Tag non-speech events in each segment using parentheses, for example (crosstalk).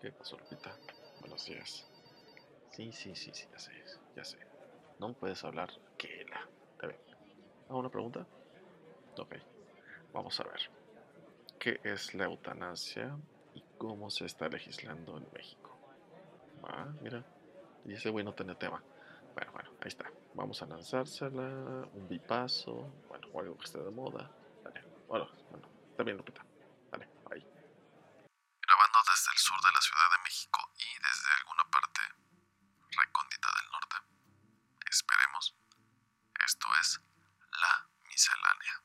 ¿Qué pasó, Lupita? Buenos días. Sí, sí, sí, sí, ya sé, ya sé. No puedes hablar que la. Está. ¿Hago una pregunta? Ok. Vamos a ver. ¿Qué es la eutanasia y cómo se está legislando en México? Ah, mira. Y ese güey no tiene tema. Bueno, bueno, ahí está. Vamos a lanzársela, un bipaso, bueno, algo que esté de moda. Dale. Bueno, bueno, está bien, Lupita. Dale, ahí. Grabando desde el sur de la Ciudad de México y desde alguna parte recóndita del norte. Esperemos. Esto es la miscelánea.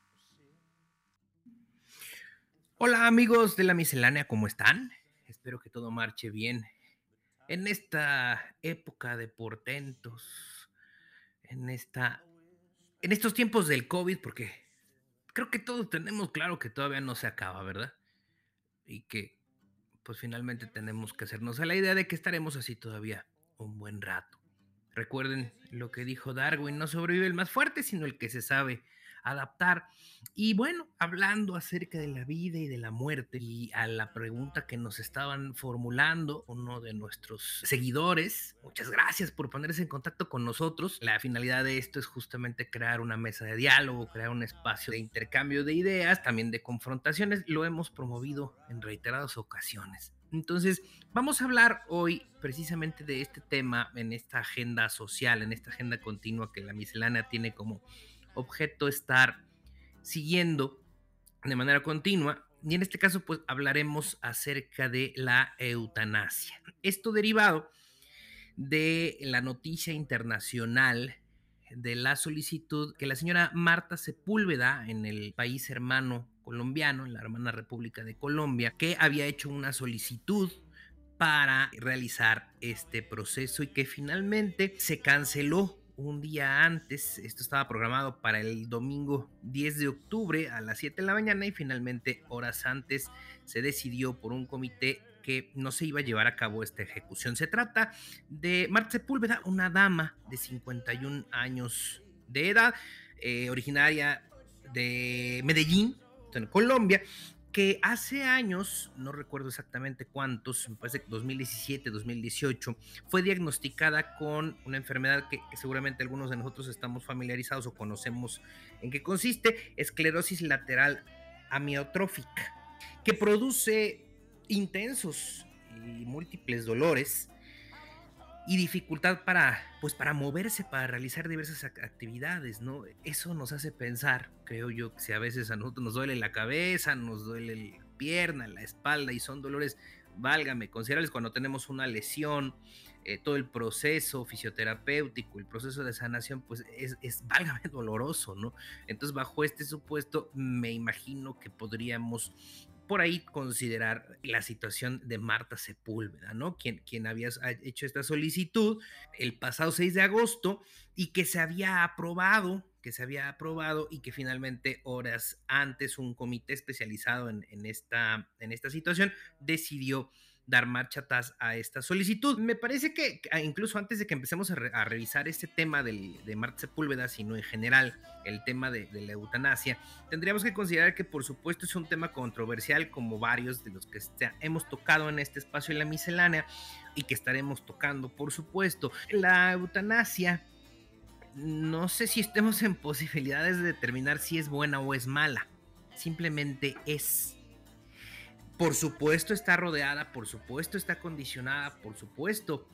Hola amigos de la miscelánea, ¿cómo están? Espero que todo marche bien en esta época de portentos, en esta en estos tiempos del COVID, porque creo que todos tenemos claro que todavía no se acaba, ¿verdad? Y que pues finalmente tenemos que hacernos a la idea de que estaremos así todavía un buen rato. Recuerden lo que dijo Darwin, no sobrevive el más fuerte, sino el que se sabe adaptar. Y bueno, hablando acerca de la vida y de la muerte y a la pregunta que nos estaban formulando uno de nuestros seguidores, muchas gracias por ponerse en contacto con nosotros. La finalidad de esto es justamente crear una mesa de diálogo, crear un espacio de intercambio de ideas, también de confrontaciones. Lo hemos promovido en reiteradas ocasiones. Entonces, vamos a hablar hoy precisamente de este tema en esta agenda social, en esta agenda continua que la miscelánea tiene como objeto estar siguiendo de manera continua. Y en este caso, pues hablaremos acerca de la eutanasia. Esto derivado de la noticia internacional de la solicitud que la señora Marta Sepúlveda en el país hermano colombiano, en la hermana República de Colombia, que había hecho una solicitud para realizar este proceso y que finalmente se canceló un día antes. Esto estaba programado para el domingo 10 de octubre a las 7 de la mañana y finalmente horas antes se decidió por un comité que no se iba a llevar a cabo esta ejecución. Se trata de Marta Sepúlveda, una dama de 51 años de edad, eh, originaria de Medellín, en Colombia, que hace años, no recuerdo exactamente cuántos, me parece que 2017, 2018, fue diagnosticada con una enfermedad que, que, seguramente algunos de nosotros estamos familiarizados o conocemos en qué consiste, esclerosis lateral amiotrófica, que produce intensos y múltiples dolores y dificultad para, pues, para moverse, para realizar diversas actividades, ¿no? Eso nos hace pensar, creo yo, que si a veces a nosotros nos duele la cabeza, nos duele la pierna, la espalda y son dolores, válgame, considerables cuando tenemos una lesión, eh, todo el proceso fisioterapéutico, el proceso de sanación, pues es, es, válgame, (laughs) doloroso, ¿no? Entonces, bajo este supuesto, me imagino que podríamos por ahí considerar la situación de Marta Sepúlveda, ¿no? Quien, quien había hecho esta solicitud el pasado 6 de agosto y que se había aprobado, que se había aprobado y que finalmente horas antes un comité especializado en, en esta, en esta situación decidió dar marcha atrás a esta solicitud. Me parece que incluso antes de que empecemos a revisar este tema del, de Marta Sepúlveda, sino en general el tema de, de, la eutanasia, tendríamos que considerar que por supuesto es un tema controversial como varios de los que hemos tocado en este espacio en la miscelánea y que estaremos tocando, por supuesto. La eutanasia, no sé si estemos en posibilidades de determinar si es buena o es mala, simplemente es por supuesto está rodeada, por supuesto está condicionada, por supuesto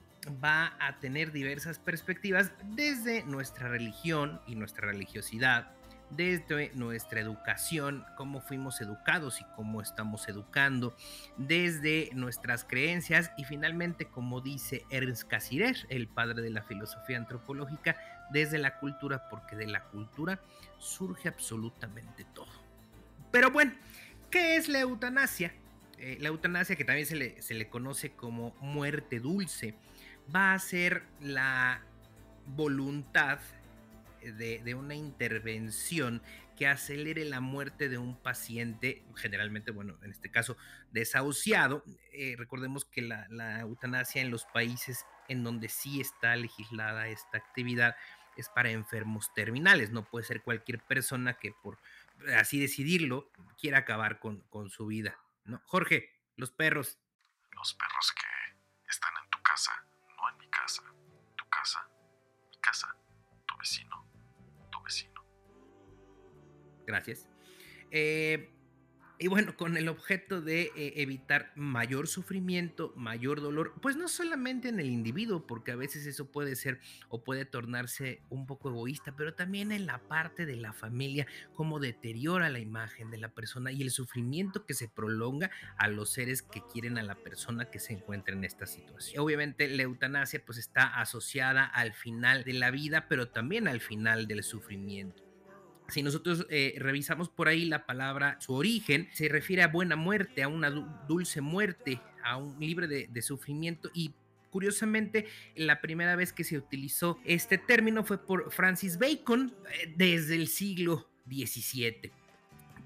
va a tener diversas perspectivas desde nuestra religión y nuestra religiosidad, desde nuestra educación, cómo fuimos educados y cómo estamos educando, desde nuestras creencias y finalmente, como dice Ernst Cassirer, el padre de la filosofía antropológica, desde la cultura, porque de la cultura surge absolutamente todo. Pero bueno, ¿qué es la eutanasia? Eh, la eutanasia, que también se le, se le conoce como muerte dulce, va a ser la voluntad de, de, una intervención que acelere la muerte de un paciente, generalmente, bueno, en este caso, desahuciado. Eh, recordemos que la, la, eutanasia en los países en donde sí está legislada esta actividad es para enfermos terminales, no puede ser cualquier persona que por así decidirlo quiera acabar con, con su vida. No, Jorge, los perros. Los perros que están en tu casa, no en mi casa. Tu casa, mi casa, tu vecino, tu vecino. Gracias. Eh, y bueno, con el objeto de eh, evitar mayor sufrimiento, mayor dolor, pues no solamente en el individuo, porque a veces eso puede ser o puede tornarse un poco egoísta, pero también en la parte de la familia, cómo deteriora la imagen de la persona y el sufrimiento que se prolonga a los seres que quieren a la persona que se encuentra en esta situación. Obviamente la eutanasia pues está asociada al final de la vida, pero también al final del sufrimiento. Si nosotros eh, revisamos por ahí la palabra, su origen, se refiere a buena muerte, a una dulce muerte, a un libre de, sufrimiento y Curiosamente, la primera vez que se utilizó este término fue por Francis Bacon eh, desde el siglo XVII.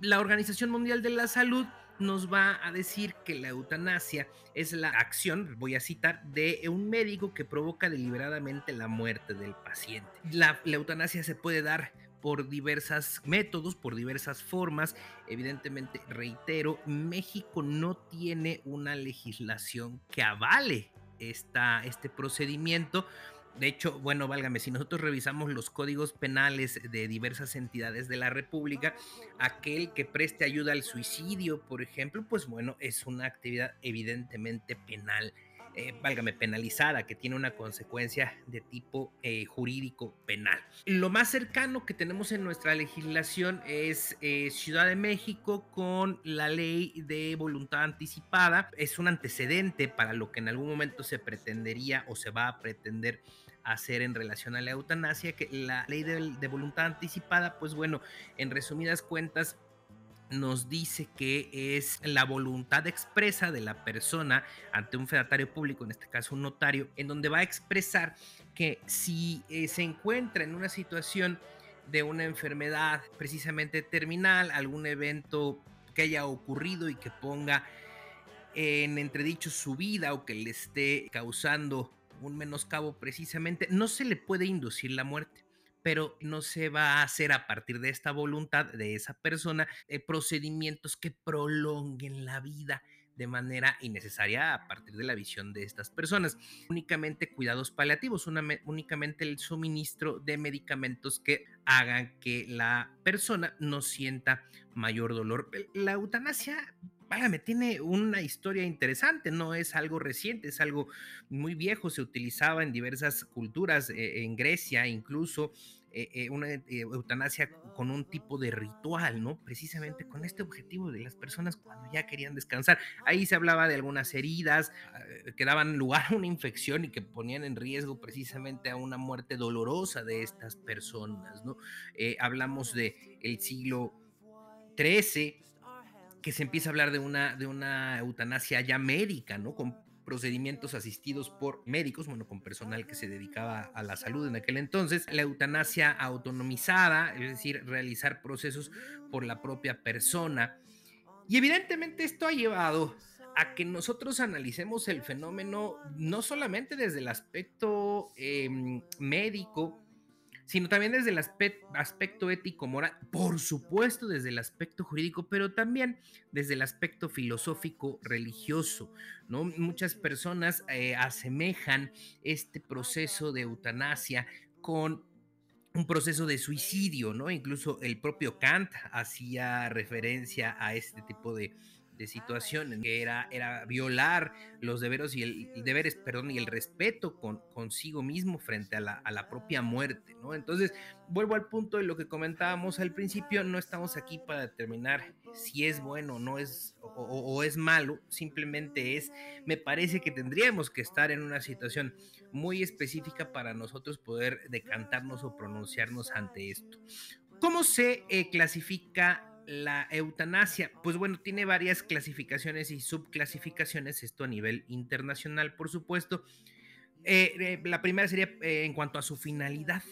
La Organización Mundial de la Salud nos va a decir que la eutanasia es la acción, voy a citar, de un médico que provoca deliberadamente la muerte del paciente. La, la eutanasia se puede dar por diversos métodos, por diversas formas. Evidentemente, reitero, México no tiene una legislación que avale esta, este procedimiento. De hecho, bueno, válgame, si nosotros revisamos los códigos penales de diversas entidades de la República, aquel que preste ayuda al suicidio, por ejemplo, pues bueno, es una actividad evidentemente penal eh, válgame, penalizada, que tiene una consecuencia de tipo eh, jurídico penal. Lo más cercano que tenemos en nuestra legislación es eh, Ciudad de México con la ley de voluntad anticipada. Es un antecedente para lo que en algún momento se pretendería o se va a pretender hacer en relación a la eutanasia, que la ley de voluntad anticipada, pues bueno, en resumidas cuentas, nos dice que es la voluntad expresa de la persona ante un fedatario público, en este caso un notario, en donde va a expresar que si eh, se encuentra en una situación de una enfermedad precisamente terminal, algún evento que haya ocurrido y que ponga en entredicho su vida o que le esté causando un menoscabo precisamente, no se le puede inducir la muerte pero no se va a hacer a partir de esta voluntad de esa persona eh, procedimientos que prolonguen la vida de manera innecesaria a partir de la visión de estas personas. Únicamente cuidados paliativos, únicamente el suministro de medicamentos que hagan que la persona no sienta mayor dolor. La eutanasia válgame, tiene una historia interesante, no es algo reciente, es algo muy viejo, se utilizaba en diversas culturas, eh, en Grecia incluso, eh, eh, una eutanasia con un tipo de ritual, ¿no? Precisamente con este objetivo de las personas cuando ya querían descansar. Ahí se hablaba de algunas heridas que daban lugar a una infección y que ponían en riesgo precisamente a una muerte dolorosa de estas personas, ¿no? hablamos de el siglo XIII, que se empieza a hablar de una, de una eutanasia ya médica, ¿no? Con procedimientos asistidos por médicos, bueno, con personal que se dedicaba a la salud en aquel entonces, la eutanasia autonomizada, es decir, realizar procesos por la propia persona. Y evidentemente esto ha llevado a que nosotros analicemos el fenómeno no solamente desde el aspecto em, médico, sino también desde el aspecto ético, moral, por supuesto desde el aspecto jurídico, pero también desde el aspecto filosófico, religioso, ¿no? Muchas personas eh, asemejan este proceso de eutanasia con un proceso de suicidio, ¿no? Incluso el propio Kant hacía referencia a este tipo de, de situación que era, era violar los deberes y el, deberes, perdón, y el respeto con, consigo mismo frente a la, a la, propia muerte, ¿no? Entonces, vuelvo al punto de lo que comentábamos al principio, no estamos aquí para determinar si es bueno no es, o, o es malo, simplemente es, me parece que tendríamos que estar en una situación muy específica para nosotros poder decantarnos o pronunciarnos ante esto. ¿Cómo se eh, clasifica la eutanasia, pues bueno, tiene varias clasificaciones y subclasificaciones, esto a nivel internacional, por supuesto. Eh, eh, la primera sería eh, en cuanto a su finalidad.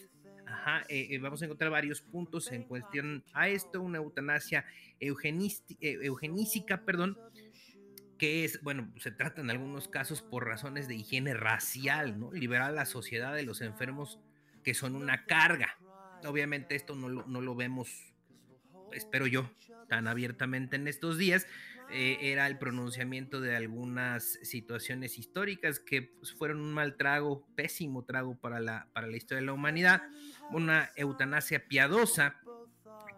vamos a encontrar varios puntos en cuestión a esto, una eutanasia eugenística, perdón, que es, bueno, se trata en algunos casos por razones de higiene racial, ¿no? Liberar a la sociedad de los enfermos que son una carga. Obviamente esto no no lo vemos espero yo, tan abiertamente en estos días, eh, era el pronunciamiento de algunas situaciones históricas que pues, fueron un mal trago, pésimo trago para la, para la historia de la humanidad, una eutanasia piadosa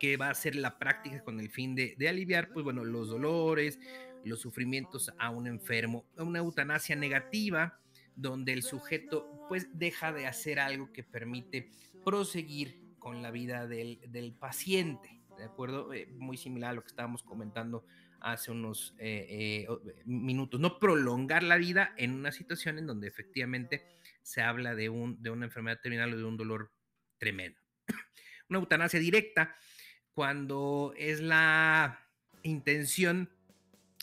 que va a ser la práctica con el fin de, de aliviar, pues bueno, los dolores, los sufrimientos a un enfermo, una eutanasia negativa, donde el sujeto pues deja de hacer algo que permite proseguir con la vida del, del paciente, ¿de acuerdo? Eh, muy similar a lo que estábamos comentando hace unos eh, eh, minutos, no prolongar la vida en una situación en donde efectivamente se habla de, un, de una enfermedad terminal o de un dolor tremendo. (clears throat) Una eutanasia directa, cuando es la intención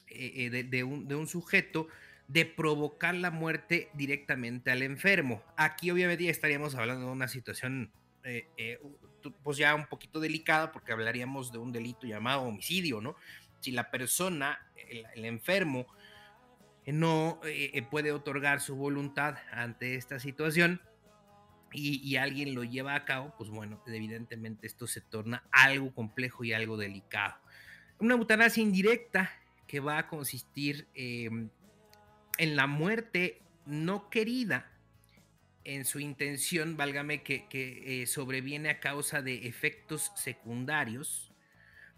de, un, de un sujeto de provocar la muerte directamente al enfermo. Aquí obviamente estaríamos hablando de una situación pues ya un poquito delicada porque hablaríamos de un delito llamado homicidio, ¿no? Si la persona, el, enfermo, eh, no puede otorgar su voluntad ante esta situación y, y, alguien lo lleva a cabo, pues bueno, evidentemente esto se torna algo complejo y algo delicado. Una eutanasia indirecta que va a consistir em, en la muerte no querida, en su intención, válgame, que, que eh, sobreviene a causa de efectos secundarios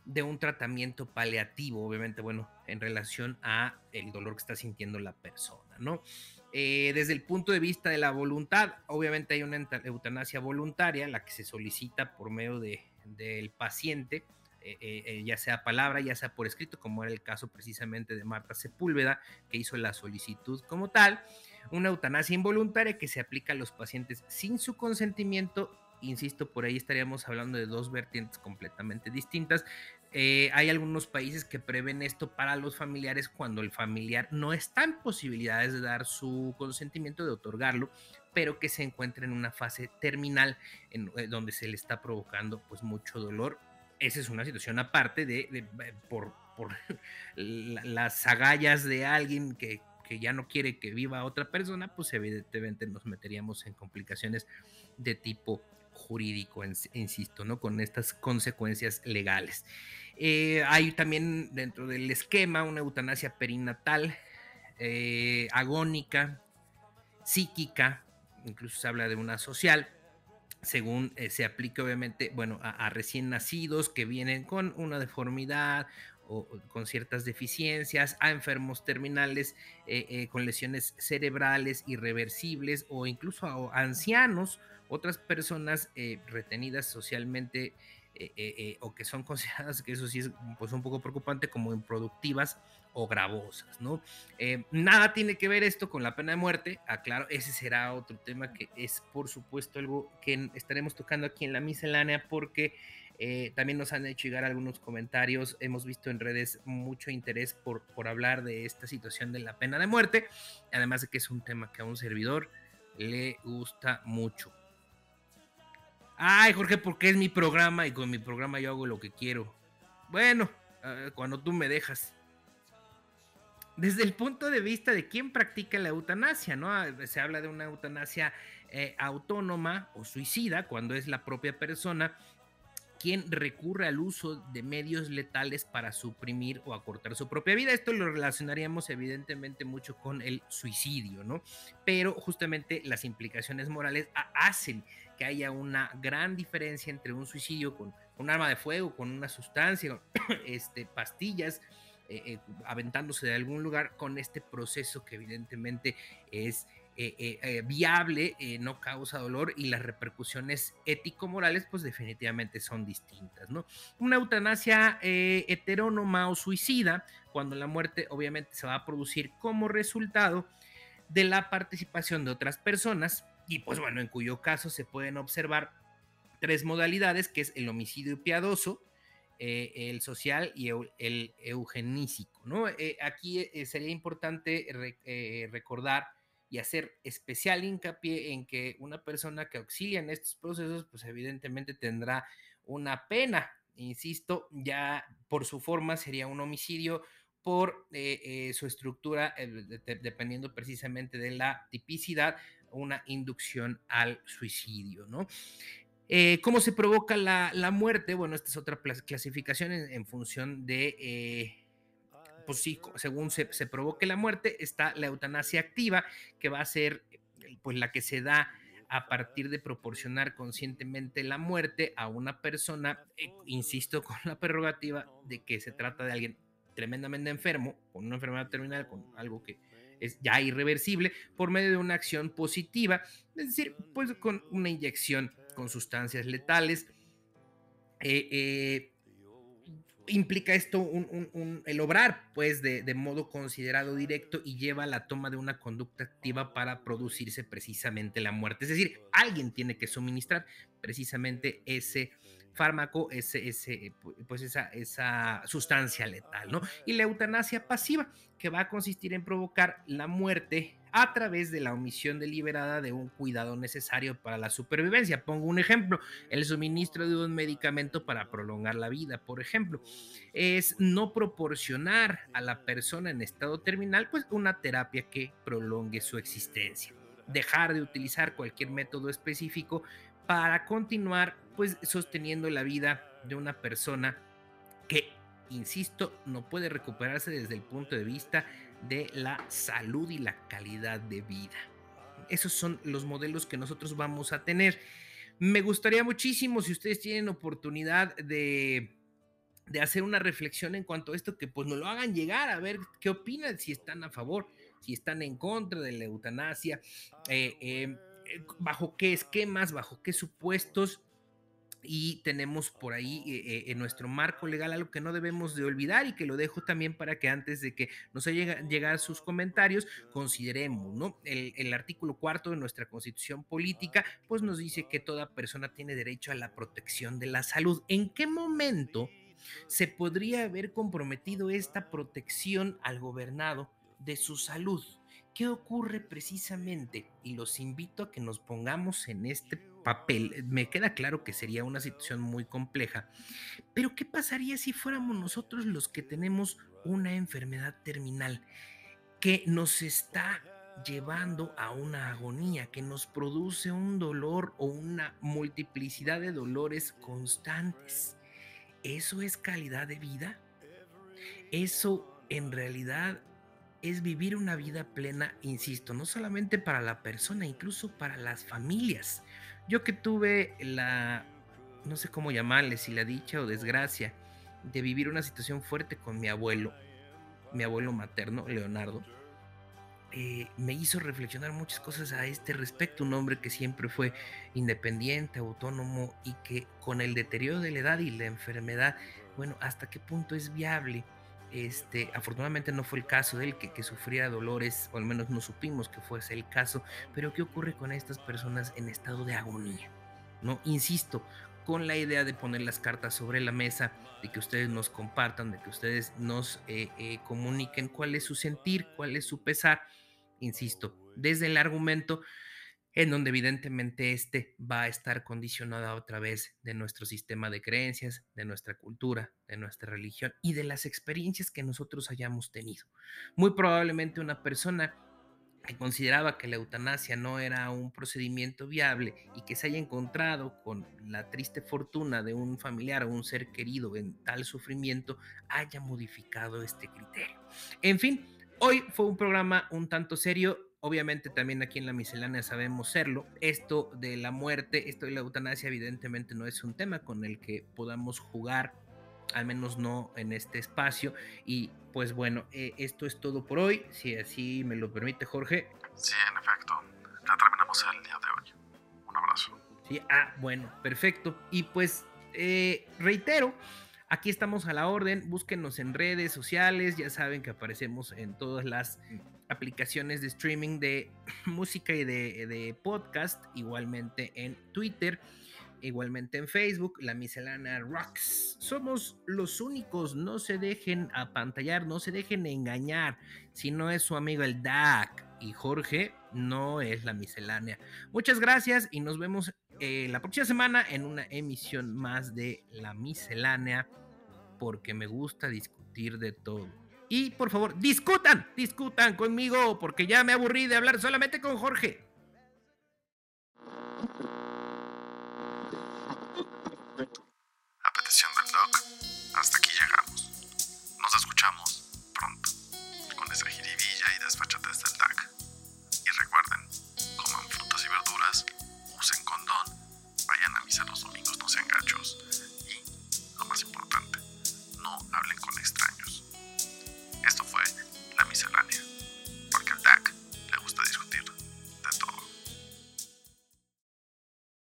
de un tratamiento paliativo, obviamente, bueno, en relación a el dolor que está sintiendo la persona, ¿no? Eh, desde el punto de vista de la voluntad, obviamente hay una eutanasia voluntaria, la que se solicita por medio de, del paciente, eh, eh, eh, ya sea palabra, ya sea por escrito, como era el caso precisamente de Marta Sepúlveda, que hizo la solicitud como tal. Una eutanasia involuntaria que se aplica a los pacientes sin su consentimiento. Insisto, por ahí estaríamos hablando de dos vertientes completamente distintas. hay algunos países que prevén esto para los familiares cuando el familiar no está en posibilidades de dar su consentimiento, de otorgarlo, pero que se encuentra en una fase terminal en, donde se le está provocando pues mucho dolor esa es una situación aparte de, eh, por, (laughs) las agallas de alguien que, ya no quiere que viva otra persona, pues evidentemente nos meteríamos en complicaciones de tipo jurídico, insisto, ¿no? Con estas consecuencias legales. Eh, hay también dentro del esquema una eutanasia perinatal, eh, agónica, psíquica, incluso se habla de una social, según eh, se aplique obviamente, bueno, a, recién nacidos que vienen con una deformidad o, con ciertas deficiencias, a enfermos terminales eh, eh, con lesiones cerebrales irreversibles o incluso a, ancianos, otras personas retenidas socialmente o que son (laughs) consideradas, que eso sí es pues, un poco preocupante, como improductivas o gravosas, ¿no? Eh, nada tiene que ver esto con la pena de muerte, aclaro, ese será otro tema que es por supuesto algo que estaremos tocando aquí en la miscelánea porque eh, también nos han hecho llegar algunos comentarios, hemos visto en redes mucho interés por, por hablar de esta situación de la pena de muerte, además de que es un tema que a un servidor le gusta mucho. Ay, Jorge, porque es mi programa y con mi programa yo hago lo que quiero. Bueno, ah, cuando tú me dejas desde el punto de vista de quién practica la eutanasia, ¿no? Se habla de una eutanasia eh, autónoma o suicida cuando es la propia persona quien recurre al uso de medios letales para suprimir o acortar su propia vida. Esto lo relacionaríamos evidentemente mucho con el suicidio, ¿no? Pero justamente las implicaciones morales hacen que haya una gran diferencia entre un suicidio con un arma de fuego, con una sustancia, (coughs) este, pastillas, eh, eh, aventándose de algún lugar con este proceso que evidentemente es eh, viable, no causa dolor y las repercusiones ético-morales pues definitivamente son distintas, ¿no? Una eutanasia heterónoma o suicida, cuando la muerte obviamente se va a producir como resultado de la participación de otras personas y pues bueno, en cuyo caso se pueden observar tres modalidades, que es el homicidio piadoso, eh, el social y el, eugenísico. ¿no? Eh, aquí eh, sería importante recordar y hacer especial hincapié en que una persona que auxilia en estos procesos, pues evidentemente tendrá una pena. Insisto, ya por su forma sería un homicidio, por su estructura, dependiendo precisamente de la tipicidad, una inducción al suicidio, ¿no? Eh, ¿Cómo se provoca la, muerte? Bueno, esta es otra clasificación en, función de, eh, pues sí, según se, provoque la muerte, está la eutanasia activa, que va a ser pues la que se da a partir de proporcionar conscientemente la muerte a una persona, eh, insisto, con la prerrogativa de que se trata de alguien tremendamente enfermo, con una enfermedad terminal, con algo que es ya irreversible, por medio de una acción positiva, es decir, pues con una inyección con sustancias letales. Eh, eh, implica esto el obrar, pues, de, modo considerado directo y lleva a la toma de una conducta activa para producirse precisamente la muerte. Es decir, alguien tiene que suministrar precisamente ese fármaco, ese, ese, pues esa, esa sustancia letal, ¿no? Y la eutanasia pasiva, que va a consistir en provocar la muerte a través de la omisión deliberada de un cuidado necesario para la supervivencia. Pongo un ejemplo, el suministro de un medicamento para prolongar la vida, por ejemplo, es no proporcionar a la persona en estado terminal pues una terapia que prolongue su existencia. Dejar de utilizar cualquier método específico para continuar pues sosteniendo la vida de una persona que, insisto, no puede recuperarse desde el punto de vista de la salud y la calidad de vida. Esos son los modelos que nosotros vamos a tener. Me gustaría muchísimo si ustedes tienen oportunidad de, de hacer una reflexión en cuanto a esto, que pues nos lo hagan llegar a ver qué opinan, si están a favor, si están en contra de la eutanasia, eh, eh, bajo qué esquemas, bajo qué supuestos y tenemos por ahí eh, eh, en nuestro marco legal algo que no debemos de olvidar y que lo dejo también para que antes de que nos lleguen llegar sus comentarios consideremos, ¿no? El, el, artículo cuarto de nuestra constitución política pues nos dice que toda persona tiene derecho a la protección de la salud. ¿En qué momento se podría haber comprometido esta protección al gobernado de su salud? ¿Qué ocurre precisamente? Y los invito a que nos pongamos en este papel. Me queda claro que sería una situación muy compleja, pero ¿qué pasaría si fuéramos nosotros los que tenemos una enfermedad terminal que nos está llevando a una agonía, que nos produce un dolor o una multiplicidad de dolores constantes? ¿Eso es calidad de vida? Eso en realidad es vivir una vida plena, insisto, no solamente para la persona, incluso para las familias. Yo que tuve la, no sé cómo llamarle, si la dicha o desgracia, de vivir una situación fuerte con mi abuelo, mi abuelo materno, Leonardo, eh, me hizo reflexionar muchas cosas a este respecto. Un hombre que siempre fue independiente, autónomo y que con el deterioro de la edad y la enfermedad, bueno, hasta qué punto es viable este, afortunadamente no fue el caso de él que, que sufría dolores, o al menos no supimos que fuese el caso, pero ¿qué ocurre con estas personas en estado de agonía? ¿No? Insisto, con la idea de poner las cartas sobre la mesa, de que ustedes nos compartan, de que ustedes nos eh, eh, comuniquen cuál es su sentir, cuál es su pesar, insisto, desde el argumento en donde evidentemente este va a estar condicionado a través de nuestro sistema de creencias, de nuestra cultura, de nuestra religión y de las experiencias que nosotros hayamos tenido. Muy probablemente una persona que consideraba que la eutanasia no era un procedimiento viable y que se haya encontrado con la triste fortuna de un familiar o un ser querido en tal sufrimiento, haya modificado este criterio. En fin, hoy fue un programa un tanto serio Obviamente también aquí en la miscelánea sabemos serlo. Esto de la muerte, esto de la eutanasia evidentemente no es un tema con el que podamos jugar, al menos no en este espacio. Y pues bueno, eh, esto es todo por hoy, si así me lo permite Jorge. Sí, en efecto, ya terminamos el día de hoy. Un abrazo. Sí, ah, bueno, perfecto. Y pues eh, reitero, Aquí estamos a la orden, búsquenos en redes sociales, ya saben que aparecemos en todas las aplicaciones de streaming de (clears throat) música y de, podcast, igualmente en Twitter, igualmente en Facebook, la miscelánea Rocks. Somos los únicos, no se dejen apantallar, no se dejen engañar. Si no es su amigo el DAC y Jorge, no es la miscelánea. Muchas gracias y nos vemos eh, la próxima semana en una emisión más de la miscelánea, porque me gusta discutir de todo. Y por favor, discutan, discutan conmigo, porque ya me aburrí de hablar solamente con Jorge.